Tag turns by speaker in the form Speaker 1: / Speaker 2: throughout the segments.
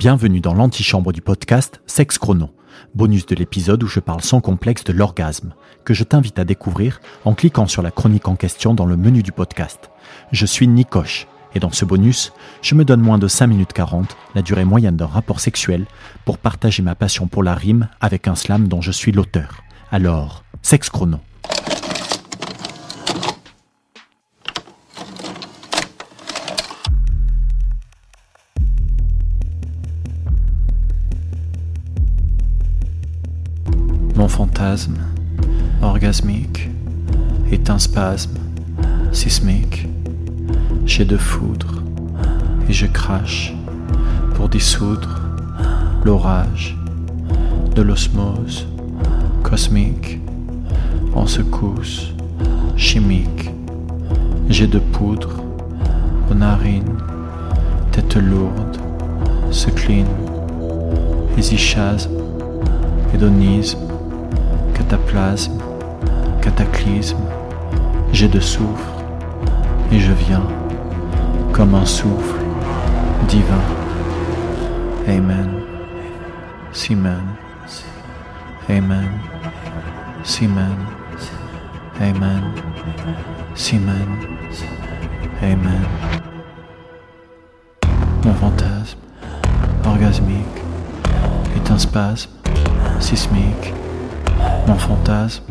Speaker 1: Bienvenue dans l'antichambre du podcast Sex Chrono, bonus de l'épisode où je parle sans complexe de l'orgasme, que je t'invite à découvrir en cliquant sur la chronique en question dans le menu du podcast. Je suis Nicoche, et dans ce bonus, je me donne moins de 5 minutes 40, la durée moyenne d'un rapport sexuel, pour partager ma passion pour la rime avec un slam dont je suis l'auteur. Alors, Sex Chrono. Mon fantasme, orgasmique, est un spasme, sismique. J'ai de foudre et je crache pour dissoudre l'orage de l'osmose cosmique en secousse chimique. J'ai de poudre aux narines, tête lourde, se clean, hésichasme, hédonisme, cataplasme, cataclysme. J'ai de soufre et je viens comme un souffle divin. Amen. Simen. Amen. Simen. Amen. Simen. Amen. Mon fantasme orgasmique est un spasme sismique. Fantasme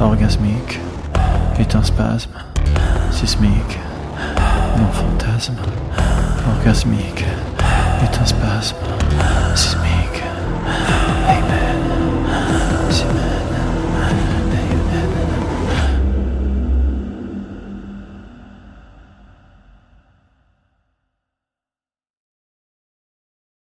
Speaker 1: orgasmique est un spasme sismique. Mon fantasme orgasmique est un spasme